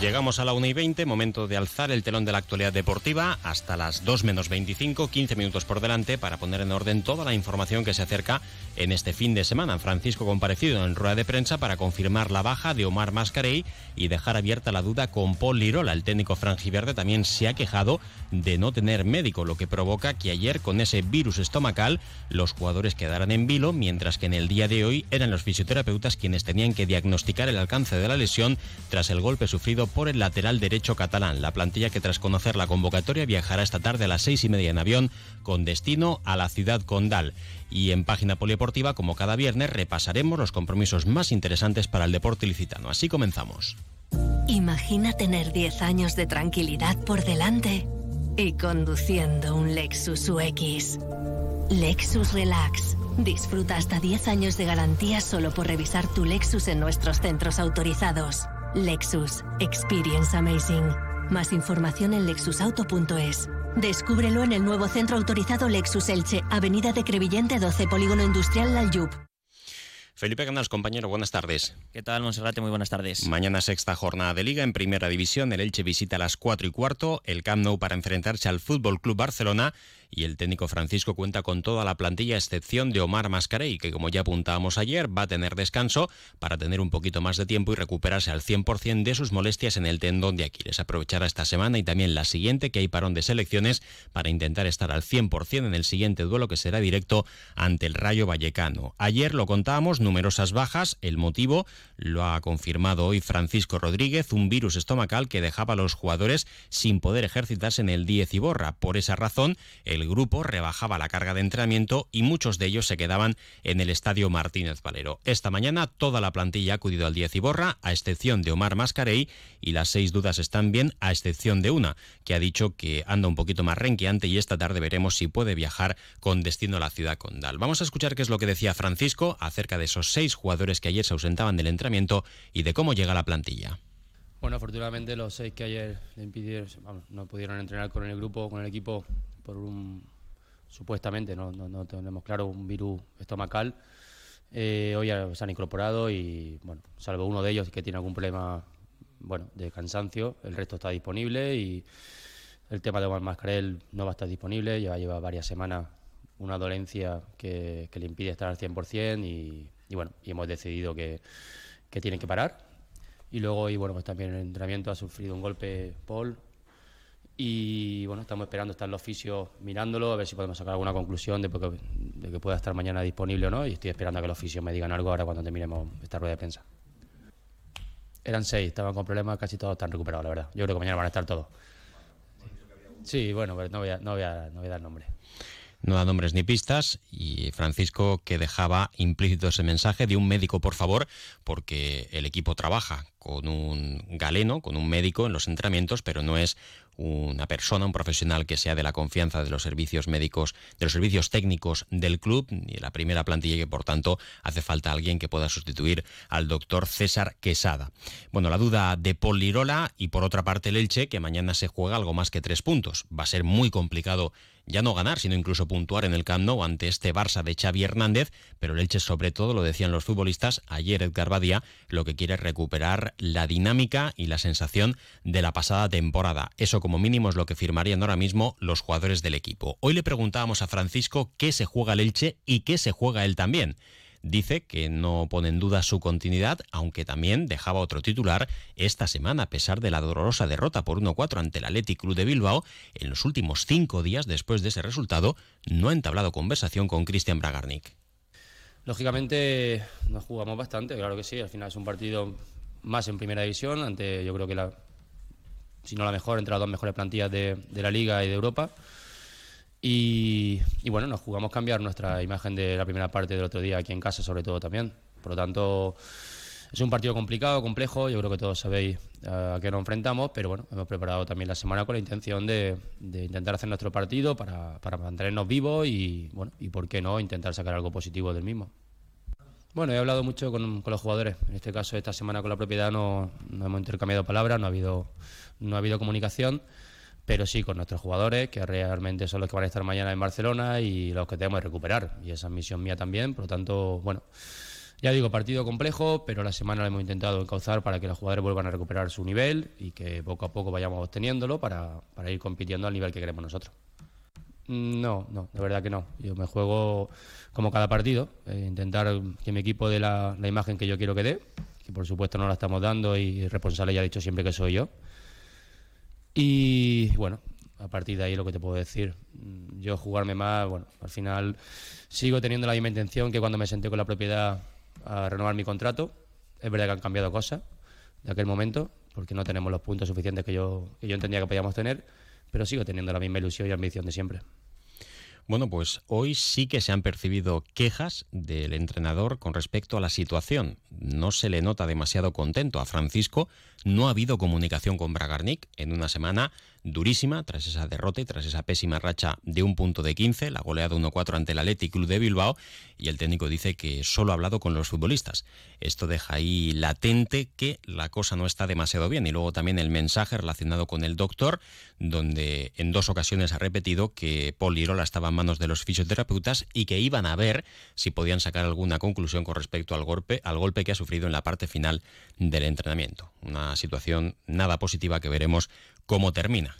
Llegamos a la 1 y 20, momento de alzar el telón de la actualidad deportiva hasta las 2 menos 25, 15 minutos por delante para poner en orden toda la información que se acerca en este fin de semana. Francisco comparecido en rueda de prensa para confirmar la baja de Omar Mascarey y dejar abierta la duda con Paul Lirola. El técnico franjiverde también se ha quejado de no tener médico, lo que provoca que ayer con ese virus estomacal los jugadores quedaran en vilo, mientras que en el día de hoy eran los fisioterapeutas quienes tenían que diagnosticar el alcance de la lesión tras el golpe sufrido por el lateral derecho catalán. La plantilla que tras conocer la convocatoria viajará esta tarde a las seis y media en avión con destino a la ciudad condal. Y en página polideportiva, como cada viernes, repasaremos los compromisos más interesantes para el deporte ilicitano. Así comenzamos. Imagina tener 10 años de tranquilidad por delante y conduciendo un Lexus UX. Lexus Relax. Disfruta hasta 10 años de garantía solo por revisar tu Lexus en nuestros centros autorizados. Lexus. Experience Amazing. Más información en lexusauto.es. Descúbrelo en el nuevo centro autorizado Lexus Elche, Avenida de Crevillente 12, Polígono Industrial Lalyup. Felipe Canals, compañero, buenas tardes. ¿Qué tal, Monserrate? Muy buenas tardes. Mañana sexta jornada de Liga en Primera División. El Elche visita a las 4 y cuarto el Camp Nou para enfrentarse al Fútbol Club Barcelona y el técnico Francisco cuenta con toda la plantilla a excepción de Omar Mascarey, que como ya apuntábamos ayer va a tener descanso para tener un poquito más de tiempo y recuperarse al 100% de sus molestias en el tendón de Aquiles. Aprovechará esta semana y también la siguiente, que hay parón de selecciones, para intentar estar al 100% en el siguiente duelo que será directo ante el Rayo Vallecano. Ayer lo contábamos, numerosas bajas, el motivo lo ha confirmado hoy Francisco Rodríguez, un virus estomacal que dejaba a los jugadores sin poder ejercitarse en el 10 y borra. Por esa razón, el grupo rebajaba la carga de entrenamiento y muchos de ellos se quedaban en el estadio Martínez Valero. Esta mañana toda la plantilla ha acudido al 10 y borra, a excepción de Omar Mascarey, y las seis dudas están bien, a excepción de una, que ha dicho que anda un poquito más renqueante y esta tarde veremos si puede viajar con destino a la ciudad condal. Vamos a escuchar qué es lo que decía Francisco acerca de esos seis jugadores que ayer se ausentaban del entrenamiento y de cómo llega la plantilla. Bueno, afortunadamente los seis que ayer le impidieron, no pudieron entrenar con el grupo, con el equipo, por un supuestamente, no, no, tenemos claro, un virus estomacal. Eh, hoy se han incorporado y, bueno, salvo uno de ellos que tiene algún problema bueno, de cansancio, el resto está disponible y el tema de Juan Mascarel no va a estar disponible, lleva, lleva varias semanas una dolencia que, le impide estar al 100% y, y bueno, y hemos decidido que, que tiene que parar. Y luego, y bueno, pues también en el entrenamiento ha sufrido un golpe Paul, y bueno, estamos esperando estar los oficio mirándolo, a ver si podemos sacar alguna conclusión de, que pueda estar mañana disponible o no. Y estoy esperando a que los oficios me digan algo ahora cuando terminemos esta rueda de prensa. Eran seis, estaban con problemas, casi todos están recuperados, la verdad. Yo creo que mañana van a estar todos. Sí, bueno, pero no voy a, no voy a, no voy a dar nombre no da nombres ni pistas y Francisco que dejaba implícito ese mensaje de un médico por favor porque el equipo trabaja con un galeno, con un médico en los entrenamientos, pero no es una persona, un profesional que sea de la confianza de los servicios médicos, de los servicios técnicos del club y la primera plantilla que por tanto hace falta alguien que pueda sustituir al doctor César Quesada. Bueno, la duda de Paul Lirola y por otra parte el Elche que mañana se juega algo más que tres puntos. Va a ser muy complicado ya no ganar, sino incluso puntuar en el Camp Nou ante este Barça de Xavi Hernández, pero el Elche sobre todo, lo decían los futbolistas, ayer Edgar Badía, lo que quiere es recuperar la dinámica y la sensación de la pasada temporada. Eso como mínimo es lo que firmarían ahora mismo los jugadores del equipo. Hoy le preguntábamos a Francisco qué se juega el Elche y qué se juega él también. Dice que no pone en duda su continuidad, aunque también dejaba otro titular esta semana, a pesar de la dolorosa derrota por 1-4 ante el Athletic Club de Bilbao. En los últimos cinco días después de ese resultado, no ha entablado conversación con Cristian Bragarnik. Lógicamente nos jugamos bastante, claro que sí. Al final es un partido más en primera división, ante yo creo que la, si no la mejor, entre las dos mejores plantillas de, de la Liga y de Europa. Y, bueno, nos jugamos cambiar nuestra imagen de la primera parte del otro día aquí en casa, sobre todo también. Por lo tanto, es un partido complicado, complejo. Yo creo que todos sabéis eh, a qué nos enfrentamos, pero bueno, hemos preparado también la semana con la intención de, intentar hacer nuestro partido para, para, mantenernos vivos y, bueno, y por qué no, intentar sacar algo positivo del mismo. Bueno, he hablado mucho con, los jugadores. En este caso, esta semana con la propiedad no, hemos intercambiado palabras, no ha habido, no ha habido comunicación pero sí con nuestros jugadores, que realmente son los que van a estar mañana en Barcelona y los que tenemos que recuperar. Y esa es misión mía también, por lo tanto, bueno. Ya digo, partido complejo, pero la semana lo hemos intentado encauzar para que los jugadores vuelvan a recuperar su nivel y que poco a poco vayamos obteniendo para, para ir compitiendo al nivel que queremos nosotros. No, no, de verdad que no. Yo me juego como cada partido, eh, intentar que mi equipo dé la, la, imagen que yo quiero que dé, que por supuesto no la estamos dando y responsable ya ha dicho siempre que soy yo. Y bueno, a partir de ahí lo que te puedo decir, yo jugarme más, bueno, al final sigo teniendo la misma intención que cuando me senté con la propiedad a renovar mi contrato. Es verdad que han cambiado cosas de aquel momento, porque no tenemos los puntos suficientes que yo, que yo entendía que podíamos tener, pero sigo teniendo la misma ilusión y ambición de siempre. Bueno, pues hoy sí que se han percibido quejas del entrenador con respecto a la situación. No se le nota demasiado contento a Francisco. No ha habido comunicación con Bragarnik en una semana durísima tras esa derrota y tras esa pésima racha de un punto de 15, la goleada 1-4 ante el Athletic Club de Bilbao, y el técnico dice que solo ha hablado con los futbolistas. Esto deja ahí latente que la cosa no está demasiado bien. Y luego también el mensaje relacionado con el doctor, donde en dos ocasiones ha repetido que Paul Lirola estaba en manos de los fisioterapeutas y que iban a ver si podían sacar alguna conclusión con respecto al golpe, al golpe que ha sufrido en la parte final del entrenamiento. Una situación nada positiva que veremos cómo termina.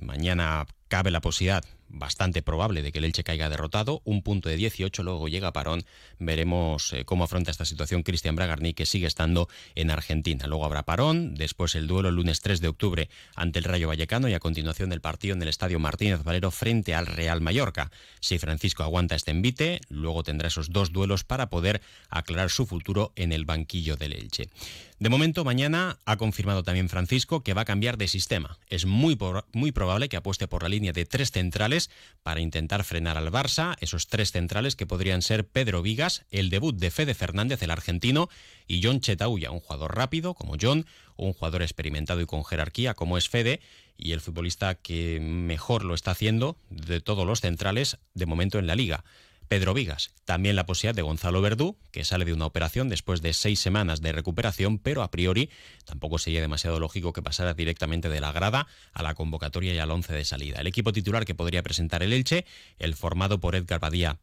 Mañana cabe la posibilidad bastante probable de que el Elche caiga derrotado, un punto de 18, luego llega Parón, veremos eh, cómo afronta esta situación Cristian Bragarni, que sigue estando en Argentina. Luego habrá Parón, después el duelo el lunes 3 de octubre ante el Rayo Vallecano y a continuación el partido en el Estadio Martínez Valero frente al Real Mallorca. Si Francisco aguanta este envite, luego tendrá esos dos duelos para poder aclarar su futuro en el banquillo del Elche. De momento, mañana ha confirmado también Francisco que va a cambiar de sistema. Es muy, muy probable que apueste por la línea de tres centrales para intentar frenar al Barça, esos tres centrales que podrían ser Pedro Vigas, el debut de Fede Fernández, el argentino, y John Chetauya, un jugador rápido como John, un jugador experimentado y con jerarquía como es Fede, y el futbolista que mejor lo está haciendo de todos los centrales de momento en la liga. Pedro Vigas. También la posibilidad de Gonzalo Verdú, que sale de una operación después de seis semanas de recuperación, pero a priori tampoco sería demasiado lógico que pasara directamente de la grada a la convocatoria y al once de salida. El equipo titular que podría presentar el Elche, el formado por Edgar Badía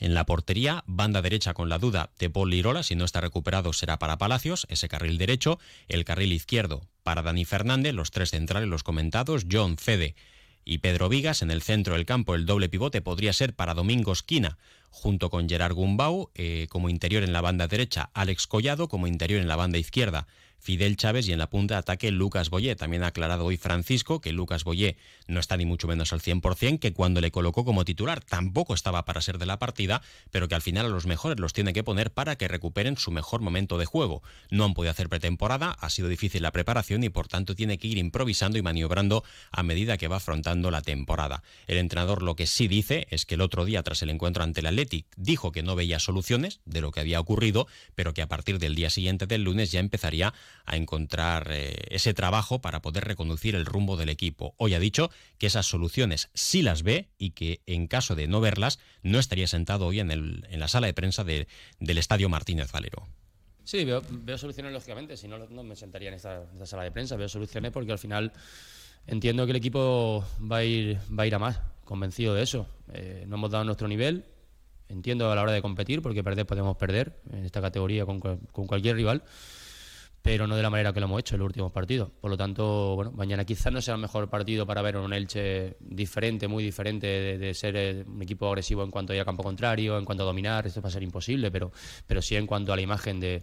en la portería, banda derecha con la duda de Paul Lirola, si no está recuperado será para Palacios, ese carril derecho, el carril izquierdo para Dani Fernández, los tres centrales, los comentados, John Fede y Pedro Vigas en el centro del campo. El doble pivote podría ser para Domingo Esquina, junto con Gerard Gumbau, eh, como interior en la banda derecha, Alex Collado como interior en la banda izquierda, Fidel Chávez y en la punta ataque Lucas Boyé. También ha aclarado hoy Francisco que Lucas Boyé no está ni mucho menos al 100%, que cuando le colocó como titular tampoco estaba para ser de la partida, pero que al final a los mejores los tiene que poner para que recuperen su mejor momento de juego. No han podido hacer pretemporada, ha sido difícil la preparación y por tanto tiene que ir improvisando y maniobrando a medida que va afrontando la temporada. El entrenador lo que sí dice es que el otro día tras el encuentro ante el Athletic dijo que no veía soluciones de lo que había ocurrido, pero que a partir del día siguiente del lunes ya empezaría a encontrar eh, ese trabajo para poder reconducir el rumbo del equipo. Hoy ha dicho que esas soluciones sí las ve y que en caso de no verlas no estaría sentado hoy en, el, en la sala de prensa del Estadio Martínez Valero. Sí, veo, soluciones lógicamente, si no, no me sentaría en esta, sala de prensa, veo soluciones porque al final entiendo que el equipo va a ir, va a, ir a más, convencido de eso. Eh, no hemos dado nuestro nivel, entiendo a la hora de competir, porque perder podemos perder en esta categoría con, con cualquier rival pero no de la manera que lo hemos hecho en los últimos partidos. Por lo tanto, bueno, mañana quizás no sea el mejor partido para ver un Elche diferente, muy diferente de, ser un equipo agresivo en cuanto a ir a campo contrario, en cuanto a dominar, esto va a ser imposible, pero, pero sí en cuanto a la imagen de,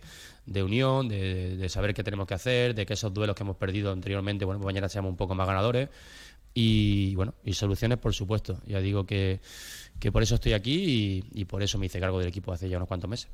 unión, de, saber qué tenemos que hacer, de que esos duelos que hemos perdido anteriormente, bueno, pues mañana seamos un poco más ganadores y bueno, y soluciones por supuesto. Ya digo que que por eso estoy aquí y, por eso me hice cargo del equipo hace ya unos cuantos meses.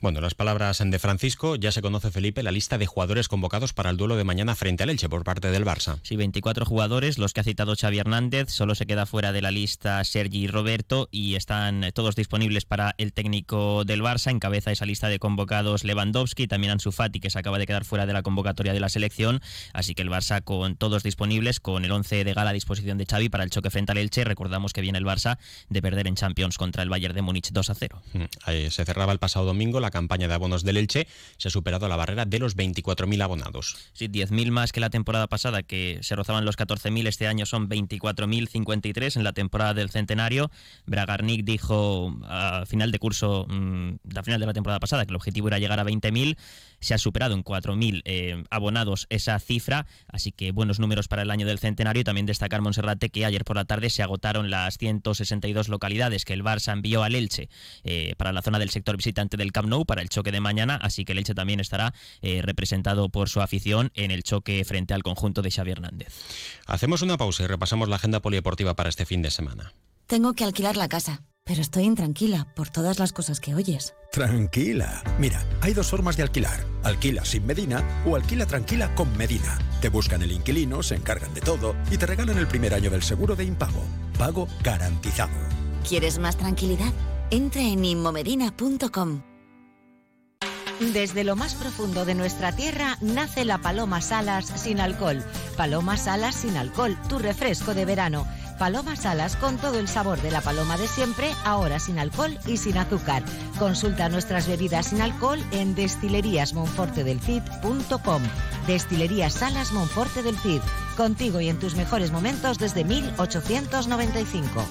Bueno, las palabras de Francisco, ya se conoce Felipe la lista de jugadores convocados para el duelo de mañana frente al Elche por parte del Barça. Sí, 24 jugadores, los que ha citado Xavi Hernández, solo se queda fuera de la lista Sergi y Roberto y están todos disponibles para el técnico del Barça, encabeza esa lista de convocados Lewandowski, también Ansu Fati que se acaba de quedar fuera de la convocatoria de la selección, así que el Barça con todos disponibles, con el 11 de gala la disposición de Xavi para el choque frente al Elche. Recordamos que viene el Barça de perder en Champions contra el Bayern de Múnich 2 a 0. Mm, se cerraba el pasado domingo la campaña de abonos del Elche. Se ha superado la barrera de los 24.000 abonados. Sí, 10.000 más que la temporada pasada, que se rozaban los 14.000. Este año son 24.053 en la temporada del centenario. Bragarnik dijo a final de curso, mm, a final de la temporada pasada, que el objetivo era llegar a 20.000 se ha superado en 4.000 eh, abonados esa cifra, así que buenos números para el año del centenario y también destacar Monserrate que ayer por la tarde se agotaron las 162 localidades que el Barça envió al Elche eh, para la zona del sector visitante del Camp Nou para el choque de mañana, así que el Elche también estará eh, representado por su afición en el choque frente al conjunto de Xavi Hernández. Hacemos una pausa y repasamos la agenda polideportiva para este fin de semana. Tengo que alquilar la casa, pero estoy intranquila por todas las cosas que oyes. Tranquila. Mira, hay dos formas de alquilar. Alquila sin Medina o alquila tranquila con Medina. Te buscan el inquilino, se encargan de todo y te regalan el primer año del seguro de impago. Pago garantizado. ¿Quieres más tranquilidad? Entra en inmomedina.com. Desde lo más profundo de nuestra tierra nace la Paloma Salas sin alcohol. Paloma Salas sin alcohol, tu refresco de verano. Paloma Salas con todo el sabor de la paloma de siempre, ahora sin alcohol y sin azúcar. Consulta nuestras bebidas sin alcohol en destileríasmonfortedelcid.com. Destilerías Salas Monforte del Cid, contigo y en tus mejores momentos desde 1895.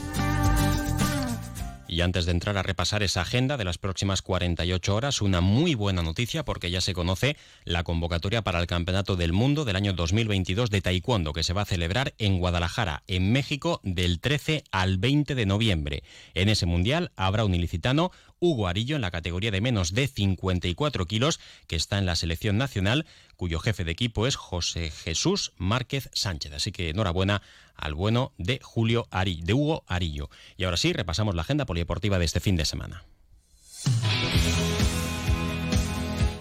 Y antes de entrar a repasar esa agenda de las próximas 48 horas, una muy buena noticia porque ya se conoce la convocatoria para el Campeonato del Mundo del año 2022 de Taekwondo que se va a celebrar en Guadalajara, en México, del 13 al 20 de noviembre. En ese mundial habrá un ilicitano, Hugo Arillo, en la categoría de menos de 54 kilos, que está en la selección nacional, cuyo jefe de equipo es José Jesús Márquez Sánchez. Así que enhorabuena al bueno de Julio Arillo, de Hugo Arillo. Y ahora sí, repasamos la agenda polideportiva de este fin de semana.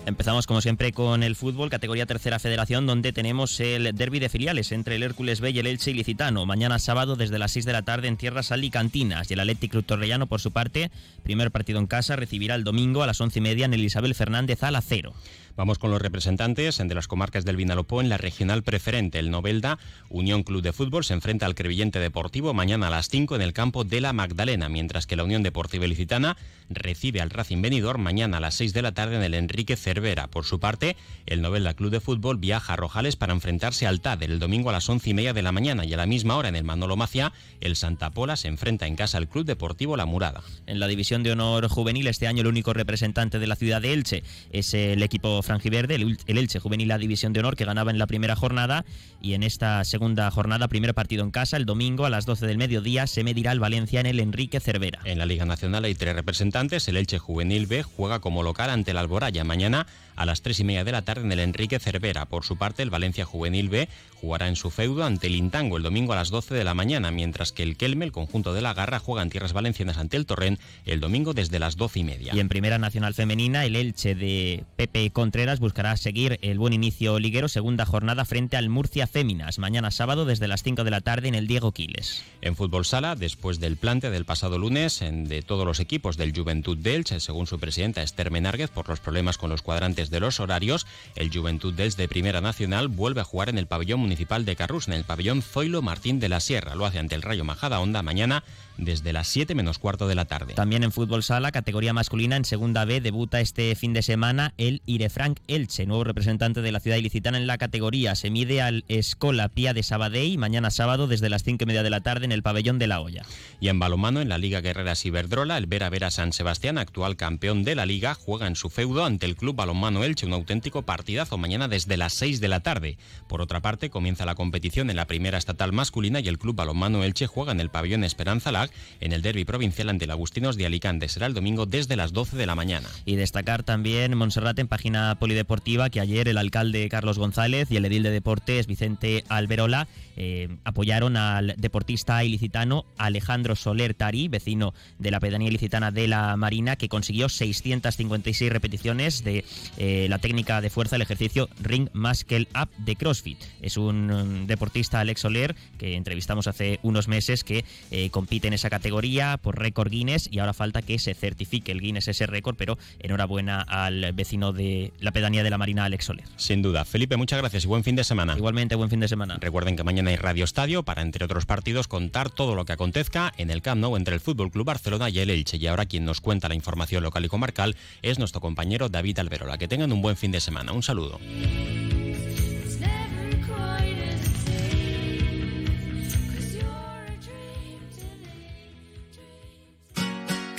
Empezamos como siempre con el fútbol, categoría tercera federación, donde tenemos el derby de filiales entre el Hércules B y el Elche Ilicitano. Mañana sábado desde las 6 de la tarde en tierras alicantinas. Y el Atlético Club Torrellano, por su parte, primer partido en casa, recibirá el domingo a las once y media en el Isabel Fernández a la cero. Vamos con los representantes de las comarcas del Vinalopó en la regional preferente. El Novelda Unión Club de Fútbol se enfrenta al Crevillente Deportivo mañana a las 5 en el campo de la Magdalena, mientras que la Unión Deportiva Ilicitana recibe al Racing Benidorm mañana a las 6 de la tarde en el Enrique Cervera. Por su parte, el Novelda Club de Fútbol viaja a Rojales para enfrentarse al TAD el domingo a las 11 y media de la mañana y a la misma hora en el Manolo Macia, el Santa Pola se enfrenta en casa al Club Deportivo La Murada. En la división de honor juvenil, este año el único representante de la ciudad de Elche es el equipo franjiverde, el Elche Juvenil la División de Honor, que ganaba en la primera jornada. Y en esta segunda jornada, primer partido en casa, el domingo a las 12 del mediodía, se medirá el Valencia en el Enrique Cervera. En la Liga Nacional hay tres representantes. El Elche Juvenil B juega como local ante el Alboraya mañana a las 3 y media de la tarde en el Enrique Cervera. Por su parte, el Valencia Juvenil B jugará en su feudo ante el Intango el domingo a las 12 de la mañana, mientras que el Kelme, el conjunto de la Garra, juega en tierras valencianas ante el Torrent el domingo desde las 12 y media. Y en Primera Nacional Femenina, el Elche de Pepe Contreras buscará seguir el buen inicio liguero, segunda jornada frente al Murcia Féminas, mañana sábado desde las 5 de la tarde en el Diego Quiles. En fútbol sala, después del plante del pasado lunes en de todos los equipos del Juventud de Elche, según su presidenta Esther Menárguez, por los problemas con los cuadrantes de los horarios, el Juventud de Elche de Primera Nacional vuelve a jugar en el pabellón municipal de Carrus, en el pabellón Zoilo Martín de la Sierra. Lo hace ante el Rayo Majada Onda mañana desde las 7 menos cuarto de la tarde. También en fútbol sala, categoría masculina, en segunda B, debuta este fin de semana el Irefranc Elche, nuevo representante de la ciudad ilicitana en la categoría. Se mide al Escola Pía de Sabadell mañana sábado desde las 5 y media de la tarde en el pabellón de la Hoya. Y en balomano, en la Liga Guerreras Iberdrola, el Vera Vera San Sebastián, actual campeón de la liga, juega en su feudo ante el Club Balonmano Elche, un auténtico partidazo mañana desde las 6 de la tarde. Por otra parte, comienza la competición en la primera estatal masculina y el Club Balonmano Elche juega en el pabellón Esperanza En el derby provincial ante el Agustinos de Alicante. Será el domingo desde las 12 de la mañana. Y destacar también, Monserrat, en página polideportiva, que ayer el alcalde Carlos González y el edil de deportes Vicente Alberola eh, apoyaron al deportista ilicitano Alejandro Soler Tari, vecino de la pedanía ilicitana de la Marina, que consiguió 656 repeticiones de eh, la técnica de fuerza, el ejercicio Ring Muscle Up de CrossFit. Es un um, deportista, Alex Soler, que entrevistamos hace unos meses, que eh, compite en esa categoría por récord Guinness y ahora falta que se certifique el Guinness ese récord, pero enhorabuena al vecino de la pedanía de la Marina, Alex Soler. Sin duda. Felipe, muchas gracias y buen fin de semana. Igualmente, buen fin de semana. Recuerden que mañana hay Radio Estadio para, entre otros partidos, contar todo lo que acontezca en el Camp Nou entre el Fútbol Club Barcelona y el Elche. Y ahora quien nos cuenta la información local y comarcal es nuestro compañero David Alberola. Que tengan un buen fin de semana. Un saludo.